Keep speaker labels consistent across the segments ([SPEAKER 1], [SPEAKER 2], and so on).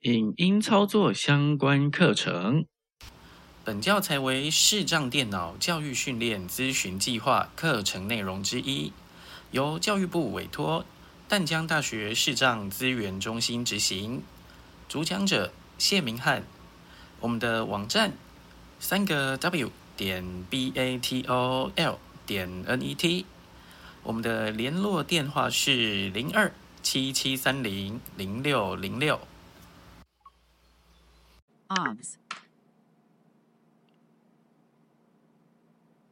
[SPEAKER 1] 影音操作相关课程。
[SPEAKER 2] 本教材为视障电脑教育训练咨询计划课程内容之一，由教育部委托淡江大学视障资源中心执行。主讲者谢明翰。我们的网站三个 W 点 B A T O L 点 N E T。我们的联络电话是零二七七三零零六零六。
[SPEAKER 3] OBS.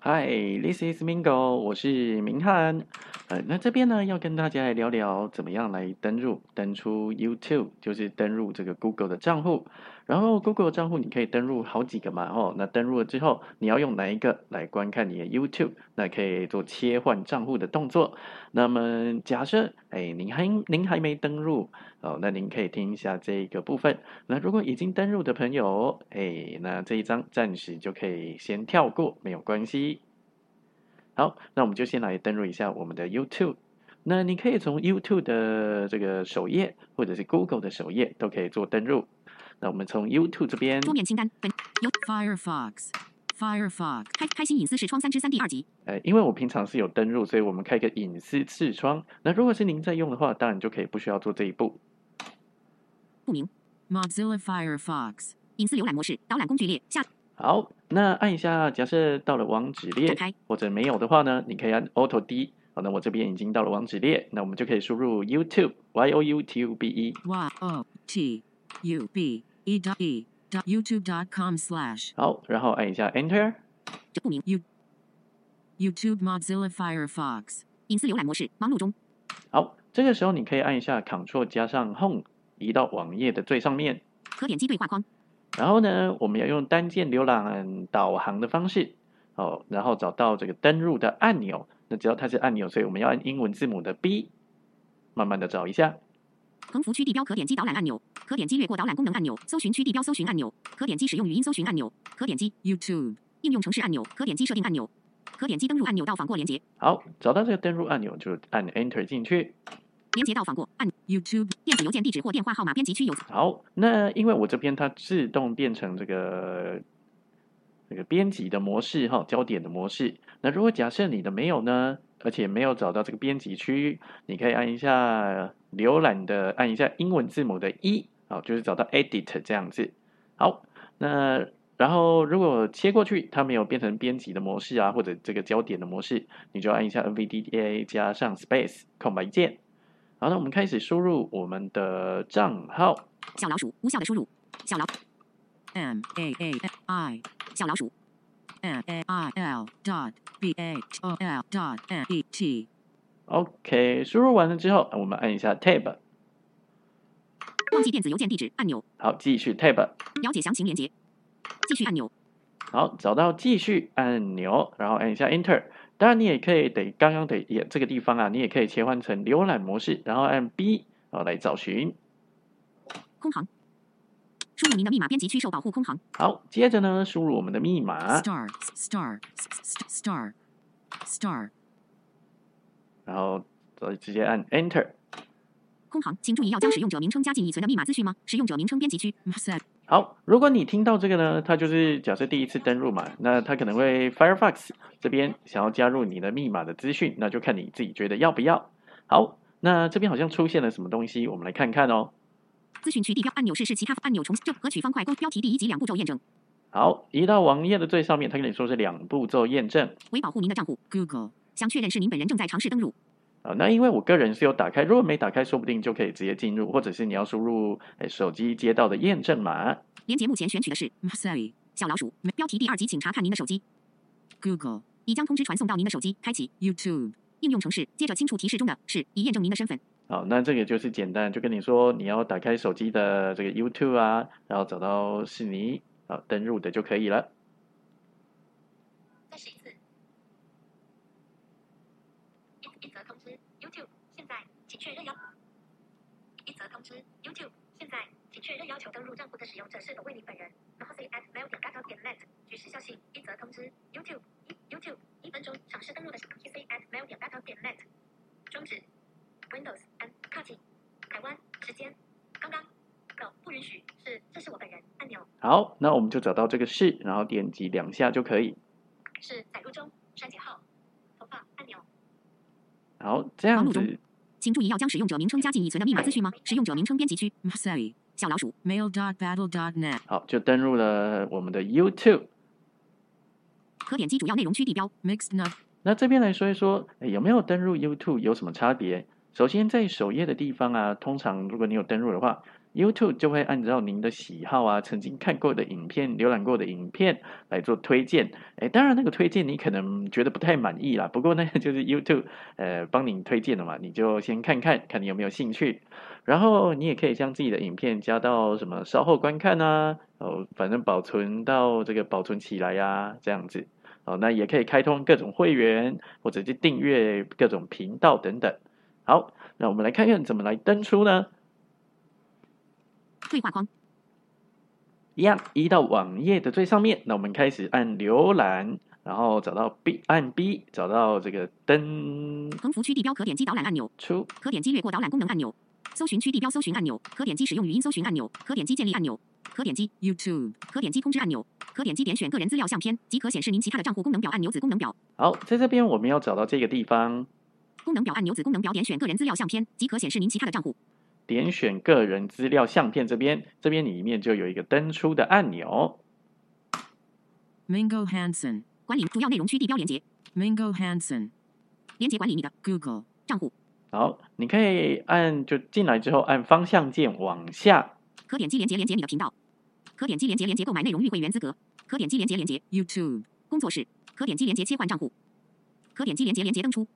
[SPEAKER 1] Hi, this is Mingo，我是明翰。呃，那这边呢要跟大家来聊聊怎么样来登入、登出 YouTube，就是登入这个 Google 的账户。然后 Google 账户你可以登入好几个嘛，哦，那登入了之后，你要用哪一个来观看你的 YouTube？那可以做切换账户的动作。那么假设，哎，您还您还没登入哦，那您可以听一下这一个部分。那如果已经登入的朋友，哎，那这一章暂时就可以先跳过，没有关系。好，那我们就先来登录一下我们的 YouTube。那你可以从 YouTube 的这个首页，或者是 Google 的首页，都可以做登录。那我们从 YouTube 这边，
[SPEAKER 4] 桌面清单本有
[SPEAKER 3] Firefox. Firefox.
[SPEAKER 4] 开开新隐私视窗三之三第二集。
[SPEAKER 1] 呃，因为我平常是有登录，所以我们开个隐私视窗。那如果是您在用的话，当然就可以不需要做这一步。
[SPEAKER 4] 不明
[SPEAKER 3] Mozilla Firefox.
[SPEAKER 4] 隐私浏览模式导览工具列下
[SPEAKER 1] 好，那按一下，假设到了网址列
[SPEAKER 4] 开
[SPEAKER 1] 或者没有的话呢，你可以按 Auto D。好，那我这边已经到了网址列，那我们就可以输入 YouTube Y O U T U B E。
[SPEAKER 3] Y O T U B E dot E dot YouTube.com slash
[SPEAKER 1] 好，然后按一下 Enter。
[SPEAKER 4] 这不明
[SPEAKER 3] You YouTube Mozilla Firefox.
[SPEAKER 4] 隐私浏览模式忙碌中
[SPEAKER 1] 好，这个时候你可以按一下 Ctrl 加上 Home，移到网页的最上面。
[SPEAKER 4] 可点击对话框
[SPEAKER 1] 然后呢，我们要用单键浏览导航的方式，哦，然后找到这个登入的按钮。那只要它是按钮，所以我们要按英文字母的 B，慢慢的找一下。
[SPEAKER 4] 横幅区地标可点击导览按钮，可点击略过导览功能按钮，搜寻区地标搜寻按钮，可点击使用语音搜寻按钮，可点击
[SPEAKER 3] YouTube.
[SPEAKER 4] 应用程式按钮，可点击设定按钮，可点击登录按钮到访过连接，
[SPEAKER 1] 好，找到这个登录按钮就按 Enter 进去。
[SPEAKER 4] 连接到访过按
[SPEAKER 3] YouTube.
[SPEAKER 4] 电子邮件地址或电话号码编辑区有
[SPEAKER 1] 好，那因为我这边它自动变成这个那个编辑的模式哈，焦点的模式。那如果假设你的没有呢，而且没有找到这个编辑区，你可以按一下浏览的，按一下英文字母的一，好，就是找到 Edit 这样子。好，那然后如果切过去，它没有变成编辑的模式啊，或者这个焦点的模式，你就按一下 NVDA 加上 Space 空白键。好，那我们开始输入我们的账号。
[SPEAKER 4] 小老鼠无效的输入，小老
[SPEAKER 3] M A A I
[SPEAKER 4] 小老鼠
[SPEAKER 3] M A I L dot B H O L dot N E T.
[SPEAKER 1] OK，输入完了之后，我们按一下 Tab，
[SPEAKER 4] 忘记电子邮件地址按钮，
[SPEAKER 1] 好，继续 Tab，
[SPEAKER 4] 了解详情连接，继续按钮，
[SPEAKER 1] 好，找到继续按钮，然后按一下 Enter。当然，你也可以得刚刚得也这个地方啊，你也可以切换成浏览模式，然后按 B，然后来找寻。
[SPEAKER 4] 空行。输入您的密码编辑区受保护空行，
[SPEAKER 1] 好，接着呢，输入我们的密码
[SPEAKER 3] ，Star. Star. st- Star. Star.
[SPEAKER 1] 然后再直接按 Enter。
[SPEAKER 4] 空行，请注意要将使用者名称加进已存的密码资讯吗？使用者名称编辑区
[SPEAKER 1] 好，如果你听到这个呢，它就是假设第一次登录嘛，那它可能会 Firefox 这边想要加入你的密码的资讯，那就看你自己觉得要不要。好，那这边好像出现了什么东西，我们来看看哦。
[SPEAKER 4] 资讯区地标按钮是是其他按钮重这合取方块勾标题第一级两步骤验证，
[SPEAKER 1] 好，移到网页的最上面，它跟你说是两步骤验证
[SPEAKER 4] 为保护您的账户
[SPEAKER 3] ，Google.
[SPEAKER 4] 想确认是您本人正在尝试登录，
[SPEAKER 1] 啊。那因为我个人是有打开，如果没打开，说不定就可以直接进入，或者是你要输入诶手机接到的验证码。
[SPEAKER 4] 连接目前选取的是
[SPEAKER 3] m a s a i
[SPEAKER 4] 小老鼠，标题第二级，请查看您的手机
[SPEAKER 3] ，Google.
[SPEAKER 4] 已将通知传送到您的手机，开启
[SPEAKER 3] YouTube.
[SPEAKER 4] 应用程式，接着清除提示中的是已验证您的身份，
[SPEAKER 1] 好，那这个就是简单，就跟你说你要打开手机的这个 YouTube 啊，然后找到是你啊登入的就可以了。
[SPEAKER 5] 再试一次。一一则通知，YouTube 现在请确认要。一则通知，YouTube 现在请确认要求登录账户的使用者是否为你本人。然后 say at mail 点 gov 点 net 举时效性。一则通知，YouTube 一 YouTube 一分钟尝试登录的 say at mail 点 gov 点 net 终止。Windows 按 cut 台湾时间刚刚 Go 不允许。许是这是我本人按钮，
[SPEAKER 1] 好，那我们就找到这个是，然后点击两下就可以。
[SPEAKER 5] 是载入中，删减号，投放按钮，
[SPEAKER 1] 好，这样子，
[SPEAKER 4] 请注意要将使用者名称加进已存的密码资讯吗？使用者名称编辑区
[SPEAKER 3] Say
[SPEAKER 4] 小老鼠
[SPEAKER 3] mail.battle.net
[SPEAKER 1] 好，就登入了我们的 YouTube。
[SPEAKER 4] 可点击主要内容区地标。
[SPEAKER 3] mixed nut
[SPEAKER 1] 那这边来说一说，诶有没有登入 YouTube 有什么差别？首先在首页的地方啊，通常如果你有登入的话，YouTube 就会按照您的喜好啊，曾经看过的影片、浏览过的影片来做推荐。诶，当然那个推荐你可能觉得不太满意啦，不过呢，就是 YouTube 呃帮您推荐的嘛，你就先看看，看你有没有兴趣。然后你也可以将自己的影片加到什么稍后观看啊，哦，反正保存到这个保存起来呀、这样子。哦，那也可以开通各种会员，或者是订阅各种频道等等。好，那我们来看看怎么来登出呢？
[SPEAKER 4] 对话框。
[SPEAKER 1] 一样移到网页的最上面，那我们开始按浏览，然后找到 B，按 B 找到这个登
[SPEAKER 4] 横幅区地标可点击导览按钮，
[SPEAKER 1] 出。
[SPEAKER 4] 可点击略过导览功能按钮，搜寻区地标搜寻按钮，可点击使用语音搜寻按钮，可点击建立按钮，可点击
[SPEAKER 3] YouTube
[SPEAKER 4] 可点击通知按钮，可点击点选个人资料相片，即可显示您其他的账户功能表按钮子功能表。
[SPEAKER 1] 好，在这边我们要找到这个地方，
[SPEAKER 4] 功能表按钮子功能表点选个人资料相片，即可显示您其他的账户。
[SPEAKER 1] 点选个人资料相片这边，这边里面就有一个登出的按钮。
[SPEAKER 3] Mingo Hanson
[SPEAKER 4] 管理主要内容区地标连接
[SPEAKER 3] ，Mingo Hanson
[SPEAKER 4] 连接管理你的
[SPEAKER 3] Google
[SPEAKER 4] 账户，
[SPEAKER 1] 好，你可以按就进来之后按方向键往下，
[SPEAKER 4] 可点击连接连接你的频道，可点击连接连接购买内容与会员资格，可点击连接连接。
[SPEAKER 3] YouTube
[SPEAKER 4] 工作室，可点击连接切换账户，可点击连接连接登出。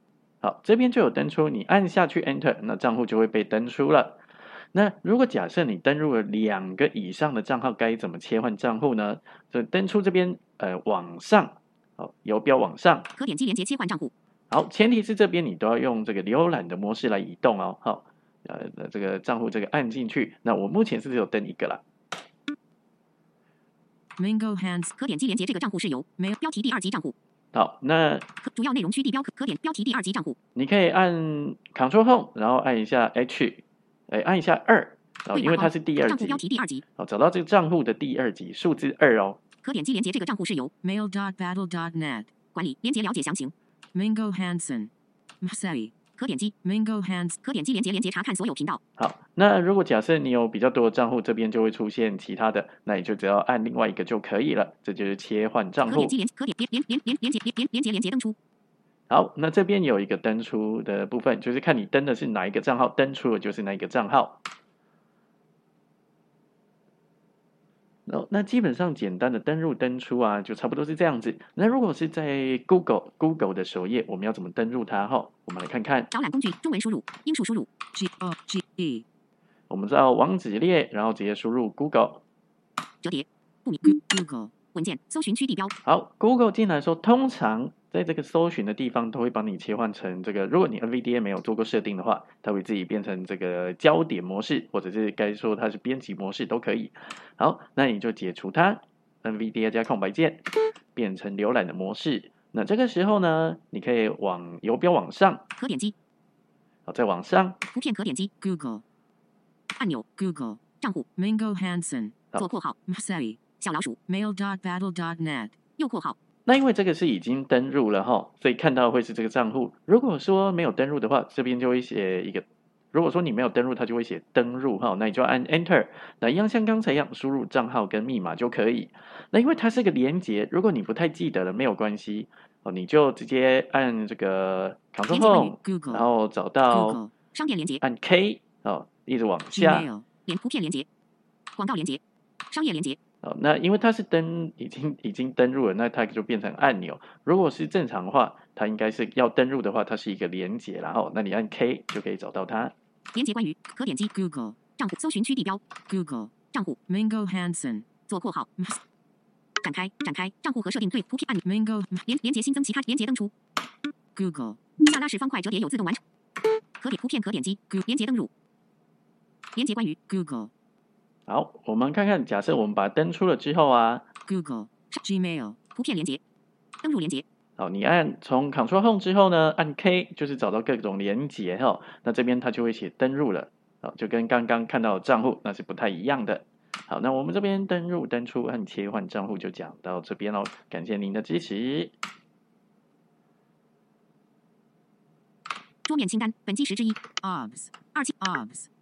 [SPEAKER 1] 好，这边就有登出，你按下去 Enter，那账户就会被登出了。那如果假设你登录了两个以上的账号，该怎么切换账户呢？就登出这边，呃，往上，好，游标往上，
[SPEAKER 4] 可点击连接切换账户，
[SPEAKER 1] 好，前提是这边你都要用这个浏览的模式来移动哦，好，呃，那这个账户这个按进去，那我目前是只有登一个啦。
[SPEAKER 3] Mingo Hansen
[SPEAKER 4] 可点击连接这个账户是由
[SPEAKER 3] 没有
[SPEAKER 4] 标题第二级账户，
[SPEAKER 1] 好，那
[SPEAKER 4] 主要内容区地标可可点标题第二级账户，
[SPEAKER 1] 你可以按 Ctrl Home，然后按一下 H，哎，按一下二，哦，因为它是第二级
[SPEAKER 4] 账户标，题第二级，
[SPEAKER 1] 好，找到这个账户的第二级数字二哦。
[SPEAKER 4] 可点击连接这个账户是由。
[SPEAKER 3] mail.battle.net
[SPEAKER 4] 管理连接了解详情
[SPEAKER 3] ，Mingo Hansen m a s a i
[SPEAKER 4] 可点击。
[SPEAKER 3] Mingo Hansen
[SPEAKER 4] 可点击连接连接查看所有频道，
[SPEAKER 1] 好，那如果假设你有比较多的账户，这边就会出现其他的，那你就只要按另外一个就可以了，这就是切换账户
[SPEAKER 4] 可点击。连可点连连连连连接连连连接连接登出，
[SPEAKER 1] 好，那这边有一个登出的部分，就是看你登的是哪一个账号，登出的就是哪一个账号。那那基本上简单的登入登出啊，就差不多是这样子。那如果是在 Google Google 的首页，我们要怎么登入它？哈，我们来看看。
[SPEAKER 4] 导览工具中文输入，英数输入
[SPEAKER 3] ，G O G E
[SPEAKER 1] 我们到网址列，然后直接输入 Google。
[SPEAKER 4] 折叠不明
[SPEAKER 3] Goo- Google
[SPEAKER 4] 文件搜寻区地标，
[SPEAKER 1] 好，Google 进来说，通常在这个搜寻的地方它会帮你切换成这个，如果你 NVDA 没有做过设定的话，它会自己变成这个焦点模式，或者是该说它是编辑模式都可以。好，那你就解除它，NVDA 加空白键，变成浏览的模式。那这个时候呢，你可以往游标往上，
[SPEAKER 4] 可点击。
[SPEAKER 1] 好，再往上，
[SPEAKER 4] 图片可点击。
[SPEAKER 3] Google
[SPEAKER 4] 按钮。
[SPEAKER 3] Google
[SPEAKER 4] 账户。
[SPEAKER 3] Mingo Hansen
[SPEAKER 1] 好。
[SPEAKER 4] 左括号。
[SPEAKER 3] M a s a i
[SPEAKER 4] 小老鼠。
[SPEAKER 3] Mail dot battle dot net
[SPEAKER 4] 右括号
[SPEAKER 1] 那因为这个是已经登入了哈，所以看到会是这个账户。如果说没有登入的话，这边就会写一个。如果说你没有登入，它就会写登入哈，那你就按 Enter，那一样像刚才一样输入账号跟密码就可以。那因为它是个连接，如果你不太记得了，没有关系哦，你就直接按这个 Ctrl
[SPEAKER 4] 连接关于
[SPEAKER 3] Home，Google
[SPEAKER 1] 然后找到
[SPEAKER 4] 商店连接
[SPEAKER 1] 按 K 哦，一直往下
[SPEAKER 4] 连图片连接广告连接商业连接
[SPEAKER 1] 哦，那因为它是登已经已经登入了，那它就变成按钮。如果是正常的话，它应该是要登入的话，它是一个连接，然后那你按 K 就可以找到它。
[SPEAKER 4] 连接关于可点击
[SPEAKER 3] Google
[SPEAKER 4] 账户搜寻区地标
[SPEAKER 3] Google
[SPEAKER 4] 账户。
[SPEAKER 3] Mingo Hansen
[SPEAKER 4] 做括号。展开展开账户和设定对图片按钮。
[SPEAKER 3] Mingo
[SPEAKER 4] 连连接新增其他连接登出。
[SPEAKER 3] Google
[SPEAKER 4] 下拉式方块折叠有自动完成。可点图片可点击连接登入。连接关于
[SPEAKER 3] Google
[SPEAKER 1] 好，我们看看，假设我们把它登出了之后啊
[SPEAKER 3] ，Google Gmail
[SPEAKER 4] 图片连接登录连接
[SPEAKER 1] 好，你按从 Ctrl Home 之后呢，按 K 就是找到各种连接哈，那这边它就会写登入了，好，就跟刚刚看到的账户那是不太一样的。好，那我们这边登入、登出和切换账户就讲到这边喽，感谢您的支持。
[SPEAKER 4] 桌面清单，本机时之一
[SPEAKER 3] ，OBS.
[SPEAKER 4] 二七
[SPEAKER 3] OBS.